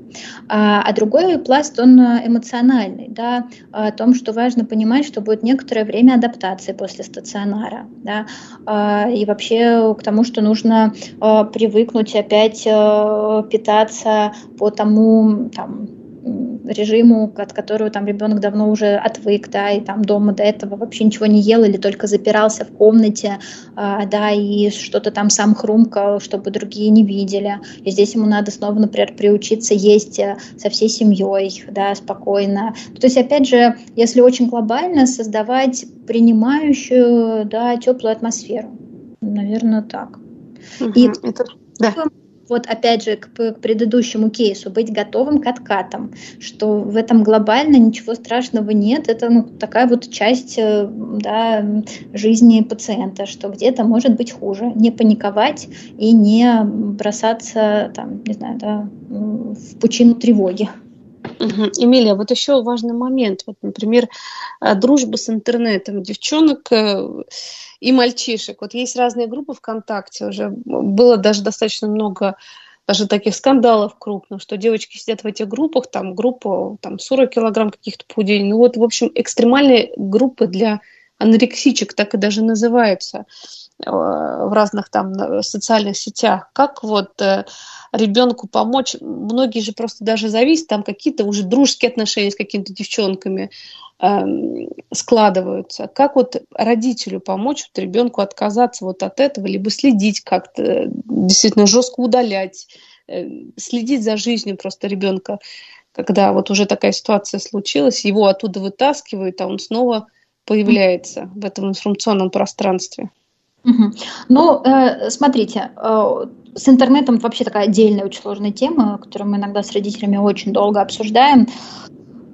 [SPEAKER 3] А, а другой пласт, он эмоциональный, да, о том, что важно понимать, что будет некоторое время адаптации после стационара, да, и вообще к тому, что нужно привыкнуть опять питаться по тому, там, режиму, от которого там ребенок давно уже отвык, да, и там дома до этого вообще ничего не ел или только запирался в комнате, а, да, и что-то там сам хрумкал, чтобы другие не видели. И здесь ему надо снова, например, приучиться есть э, со всей семьей, да, спокойно. То есть, опять же, если очень глобально, создавать принимающую, да, теплую атмосферу. Наверное, так. Угу, и это... Да вот опять же к, к предыдущему кейсу, быть готовым к откатам, что в этом глобально ничего страшного нет, это ну, такая вот часть э, да, жизни пациента, что где-то может быть хуже, не паниковать и не бросаться там, не знаю, да, в пучину тревоги.
[SPEAKER 2] Угу. Эмилия, вот еще важный момент. Вот, например, э, дружба с интернетом девчонок э, и мальчишек. Вот есть разные группы ВКонтакте. Уже было даже достаточно много даже таких скандалов крупных, что девочки сидят в этих группах, там группа там 40 килограмм каких-то пудей. Ну вот, в общем, экстремальные группы для анорексичек так и даже называются. Э, в разных там социальных сетях. Как вот э, ребенку помочь? Многие же просто даже зависят, там какие-то уже дружеские отношения с какими-то девчонками э, складываются. Как вот родителю помочь вот ребенку отказаться вот от этого, либо следить как-то, действительно жестко удалять, э, следить за жизнью просто ребенка, когда вот уже такая ситуация случилась, его оттуда вытаскивают, а он снова появляется в этом информационном пространстве.
[SPEAKER 3] Угу. Ну, э, смотрите, э, с интернетом вообще такая отдельная очень сложная тема, которую мы иногда с родителями очень долго обсуждаем.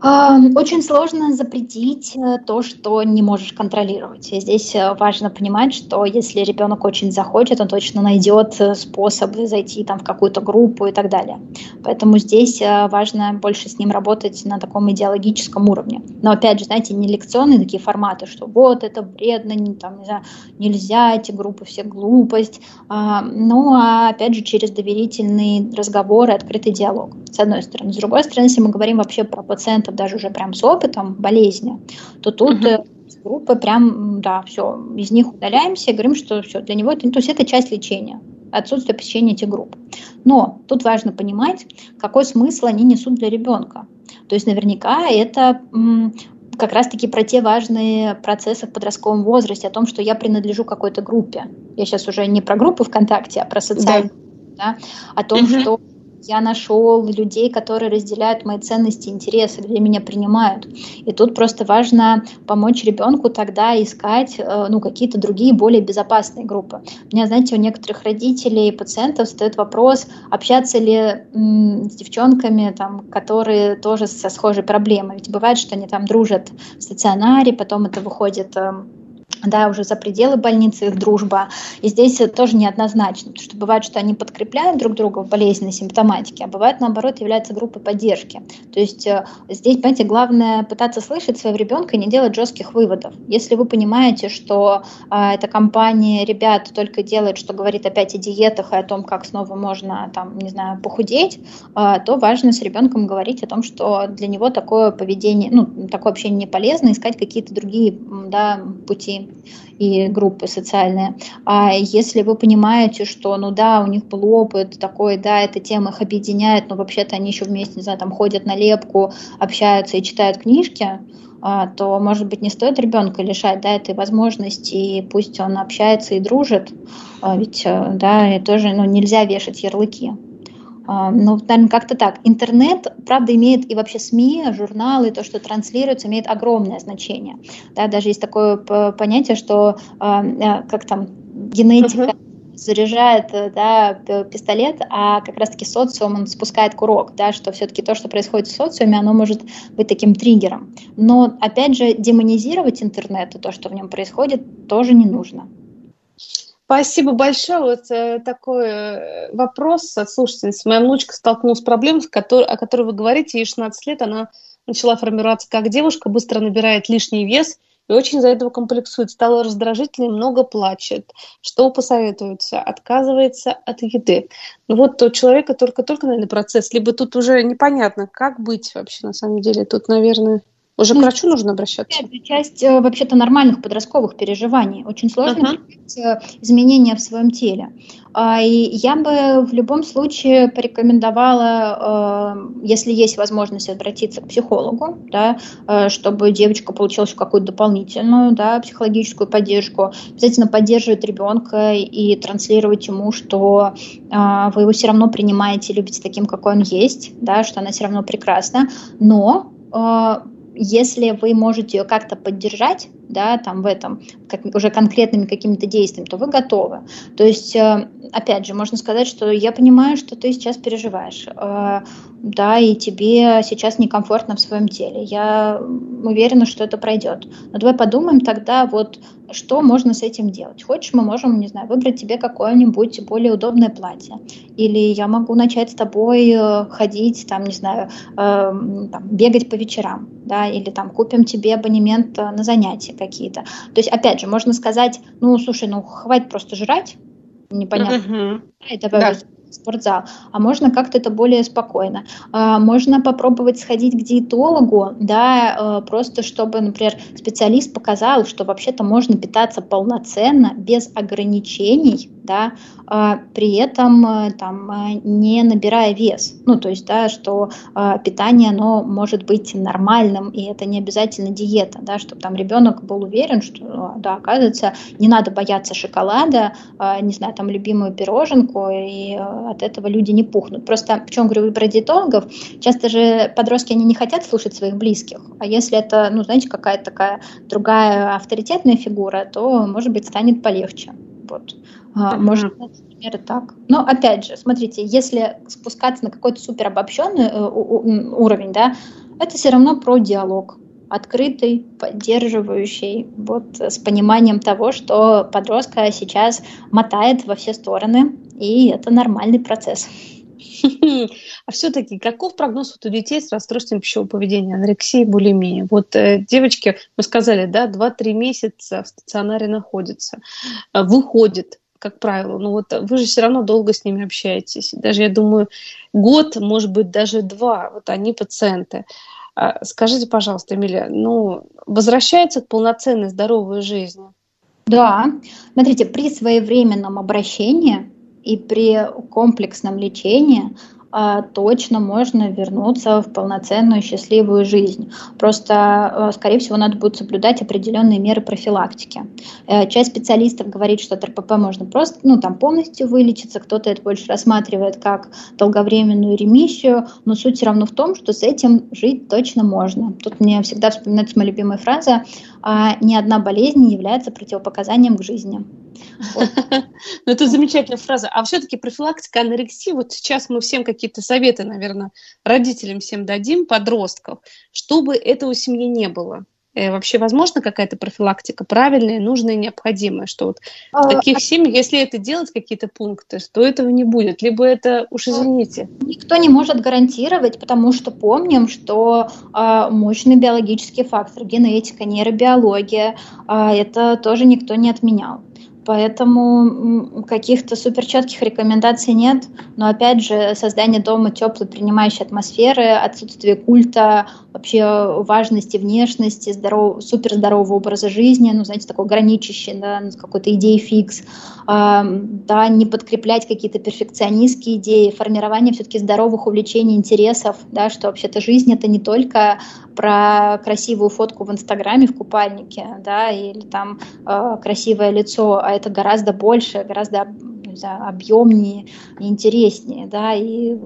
[SPEAKER 3] Очень сложно запретить э, то, что не можешь контролировать. И здесь э, важно понимать, что если ребенок очень захочет, он точно найдет э, способ зайти там в какую-то группу и так далее. Поэтому здесь важно больше с ним работать на таком идеологическом уровне. Но опять же, знаете, не лекционные такие форматы, что вот это вредно, не, там, не знаю, нельзя, эти группы все глупость. А, ну, а опять же, через доверительный разговор и открытый диалог, с одной стороны. С другой стороны, если мы говорим вообще про пациента, пациентов даже уже прям с опытом болезни, то тут угу. группы прям, да, все, из них удаляемся и говорим, что все, для него это, то есть это часть лечения отсутствие посещения этих групп. Но тут важно понимать, какой смысл они несут для ребенка. То есть наверняка это как раз-таки про те важные процессы в подростковом возрасте, о том, что я принадлежу какой-то группе. Я сейчас уже не про группу ВКонтакте, а про социальную, да. Да, о том, угу. что я нашел людей, которые разделяют мои ценности, интересы, где меня принимают. И тут просто важно помочь ребенку тогда искать э, ну, какие-то другие, более безопасные группы. У меня, знаете, у некоторых родителей и пациентов стоит вопрос, общаться ли с девчонками, там, которые тоже со схожей проблемой. Ведь бывает, что они там дружат в стационаре, потом это выходит эм, да, уже за пределы больницы их дружба. И здесь тоже неоднозначно, потому что бывает, что они подкрепляют друг друга в болезненной симптоматике, а бывает, наоборот, являются группой поддержки. То есть э, здесь, понимаете, главное пытаться слышать своего ребенка и не делать жестких выводов. Если вы понимаете, что э, эта компания ребят только делает, что говорит опять о диетах и о том, как снова можно, там, не знаю, похудеть, э, то важно с ребенком говорить о том, что для него такое поведение, ну, такое общение не полезно, искать какие-то другие да, пути и группы социальные. А если вы понимаете, что, ну да, у них был опыт такой, да, эта тема их объединяет, но вообще-то они еще вместе, не знаю, там ходят на лепку, общаются и читают книжки, а, то, может быть, не стоит ребенка лишать да, этой возможности, и пусть он общается и дружит, а ведь, э, да, и тоже, ну, нельзя вешать ярлыки. А, ну, наверное, как-то так. Интернет, правда, имеет и вообще СМИ, журналы, то, что транслируется, имеет огромное значение. Да, даже есть такое понятие, что а, э, как там генетика uh-huh. заряжает да, пистолет, а как раз-таки социум он спускает курок, да, что все-таки то, что происходит в социуме, оно может быть таким триггером. Но, опять же, демонизировать интернет и то, что в нем происходит, тоже не нужно.
[SPEAKER 2] Спасибо большое. Вот э, такой э, вопрос от слушательницы. Моя внучка столкнулась с проблемой, который, о которой вы говорите. Ей 16 лет, она начала формироваться как девушка, быстро набирает лишний вес и очень из-за этого комплексует. Стала раздражительной, много плачет. Что посоветуется? Отказывается от еды. Ну вот тот человек, только-только, наверное, процесс. Либо тут уже непонятно, как быть вообще на самом деле. Тут, наверное... Уже ну, к врачу нужно обращаться?
[SPEAKER 3] Это часть э, вообще-то нормальных подростковых переживаний. Очень сложно uh-huh. изменения в своем теле. А, и я бы в любом случае порекомендовала, э, если есть возможность обратиться к психологу, да, чтобы девочка получила какую-то дополнительную да, психологическую поддержку, обязательно поддерживать ребенка и транслировать ему, что вы его все равно принимаете, любите таким, какой он есть, да, что она все равно прекрасна, но если вы можете ее как-то поддержать, да, там в этом, как, уже конкретными какими-то действиями, то вы готовы. То есть, э, опять же, можно сказать, что я понимаю, что ты сейчас переживаешь, э, да, и тебе сейчас некомфортно в своем теле. Я уверена, что это пройдет. Но давай подумаем тогда, вот что можно с этим делать. Хочешь, мы можем, не знаю, выбрать тебе какое-нибудь более удобное платье. Или я могу начать с тобой э, ходить, там, не знаю, э, там, бегать по вечерам, да, или там купим тебе абонемент на занятия какие-то. То есть, опять же, можно сказать, ну, слушай, ну, хватит просто жрать, непонятно. Uh-huh. Это да спортзал, а можно как-то это более спокойно. А, можно попробовать сходить к диетологу, да, э, просто чтобы, например, специалист показал, что вообще-то можно питаться полноценно, без ограничений, да, а, при этом э, там, э, не набирая вес. Ну, то есть, да, что а, питание, оно может быть нормальным, и это не обязательно диета, да, чтобы там ребенок был уверен, что, да, оказывается, не надо бояться шоколада, а, не знаю, там, любимую пироженку, и от этого люди не пухнут. Просто, почему говорю про диетологов, часто же подростки, они не хотят слушать своих близких, а если это, ну, знаете, какая-то такая другая авторитетная фигура, то, может быть, станет полегче. Вот. А, может, например, так. Но опять же, смотрите, если спускаться на какой-то супер обобщенный э, уровень, да, это все равно про диалог открытый, поддерживающий, вот с пониманием того, что подростка сейчас мотает во все стороны, и это нормальный процесс.
[SPEAKER 2] А все-таки каков прогноз вот у детей с расстройством пищевого поведения, анорексией, булимией? Вот э, девочки, мы сказали, да, 2-3 месяца в стационаре находятся, э, выходят, как правило. Но вот вы же все равно долго с ними общаетесь. Даже, я думаю, год, может быть, даже два. Вот они пациенты. А скажите, пожалуйста, Эмилия, ну, возвращается к полноценной здоровой жизни?
[SPEAKER 3] Да. Смотрите, при своевременном обращении и при комплексном лечении точно можно вернуться в полноценную счастливую жизнь. Просто, а, скорее всего, надо будет соблюдать определенные меры профилактики. Э, часть специалистов говорит, что от РПП можно просто, ну, там, полностью вылечиться, кто-то это больше рассматривает как долговременную ремиссию, но суть все равно в том, что с этим жить точно можно. Тут мне всегда вспоминается моя любимая фраза «А «Ни одна болезнь не является противопоказанием к жизни».
[SPEAKER 2] Ну, это замечательная фраза. А все-таки профилактика анорексии, вот сейчас мы всем какие-то советы, наверное, родителям всем дадим, подростков, чтобы этого у семьи не было. Э, вообще возможно какая-то профилактика правильная, нужная, необходимая, что вот в а, таких а семьях, если это делать какие-то пункты, то этого не будет, либо это уж а, извините.
[SPEAKER 3] Никто не может гарантировать, потому что помним, что мощный биологический фактор, генетика, нейробиология, это тоже никто не отменял. Поэтому каких-то супер четких рекомендаций нет. Но опять же, создание дома теплой, принимающей атмосферы, отсутствие культа, вообще важности внешности, здоров, супер здорового образа жизни, ну, знаете, такой граничащий, да, с какой-то идеей фикс, э, да, не подкреплять какие-то перфекционистские идеи, формирование все-таки здоровых увлечений, интересов, да, что вообще-то жизнь это не только про красивую фотку в Инстаграме в купальнике, да, или там э, красивое лицо, а это гораздо больше, гораздо знаю, объемнее и интереснее, да, и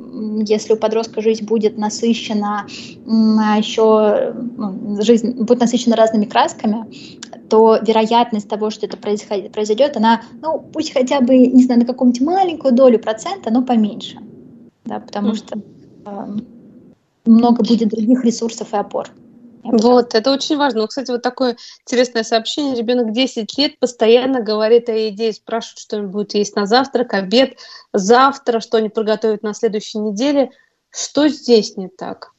[SPEAKER 3] если у подростка жизнь будет насыщена а еще, ну, жизнь будет насыщена разными красками, то вероятность того, что это произойдет, она, ну, пусть хотя бы, не знаю, на какую-нибудь маленькую долю процента, но поменьше, да, потому mm-hmm. что э, много будет других ресурсов и опор.
[SPEAKER 2] Вот, это очень важно. Ну, кстати, вот такое интересное сообщение. Ребенок 10 лет постоянно говорит о еде, спрашивает, что он будет есть на завтрак, обед, завтра, что они приготовят на следующей неделе. Что здесь не так?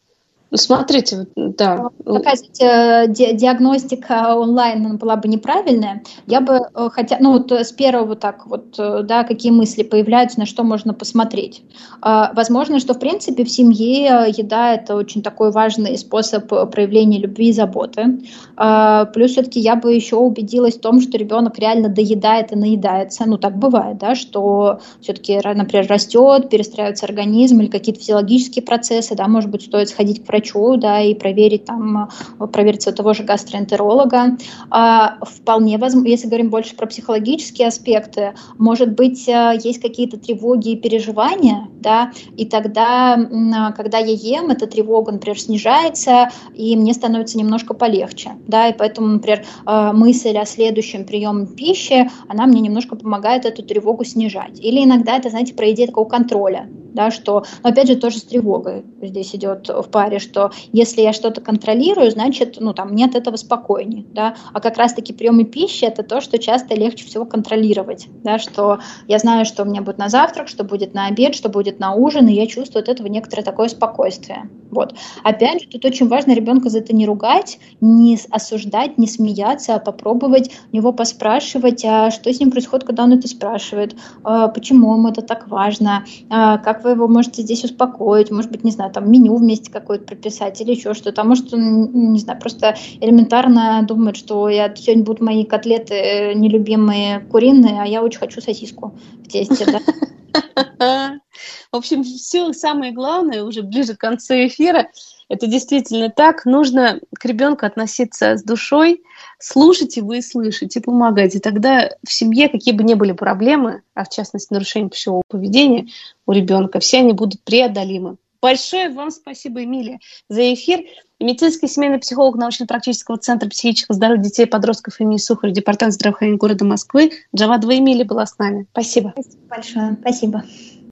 [SPEAKER 2] Ну, смотрите, да.
[SPEAKER 3] Такая э, ди диагностика онлайн была бы неправильная. Я бы э, хотя, ну вот с первого так вот, э, да, какие мысли появляются, на что можно посмотреть. А, возможно, что в принципе в семье еда это очень такой важный способ проявления любви и заботы. А, плюс все-таки я бы еще убедилась в том, что ребенок реально доедает и наедается. Ну так бывает, да, что все-таки, например, растет, перестраивается организм или какие-то физиологические процессы, да, может быть, стоит сходить к врачу врачу, да, и проверить там, проверить у того же гастроэнтеролога. А, вполне возможно, если говорим больше про психологические аспекты, может быть, есть какие-то тревоги и переживания, да, и тогда, когда я ем, эта тревога, например, снижается, и мне становится немножко полегче, да, и поэтому, например, мысль о следующем приеме пищи, она мне немножко помогает эту тревогу снижать. Или иногда это, знаете, про идею такого контроля, да, что, но опять же, тоже с тревогой здесь идет в паре, что если я что-то контролирую, значит, ну, там, нет этого спокойнее, да, а как раз-таки приемы пищи – это то, что часто легче всего контролировать, да, что я знаю, что у меня будет на завтрак, что будет на обед, что будет на ужин, и я чувствую от этого некоторое такое спокойствие, вот. Опять же, тут очень важно ребенка за это не ругать, не осуждать, не смеяться, а попробовать у него поспрашивать, а что с ним происходит, когда он это спрашивает, а почему ему это так важно, а как вы его можете здесь успокоить, может быть, не знаю, там меню вместе какое-то прописать или еще что-то. А может, он, не знаю, просто элементарно думает, что я сегодня будут мои котлеты э, нелюбимые куриные, а я очень хочу сосиску в тесте,
[SPEAKER 2] да. В общем, все самое главное уже ближе к концу эфира. Это действительно так. Нужно к ребенку относиться с душой, слушать его и слышать, и помогать. И тогда в семье, какие бы ни были проблемы, а в частности нарушение пищевого поведения у ребенка, все они будут преодолимы. Большое вам спасибо, Эмилия, за эфир. Медицинский семейный психолог научно-практического центра психического здоровья детей и подростков имени Сухарь, департамент здравоохранения города Москвы Джавадова Эмилия была с нами. Спасибо.
[SPEAKER 3] Спасибо большое. Спасибо.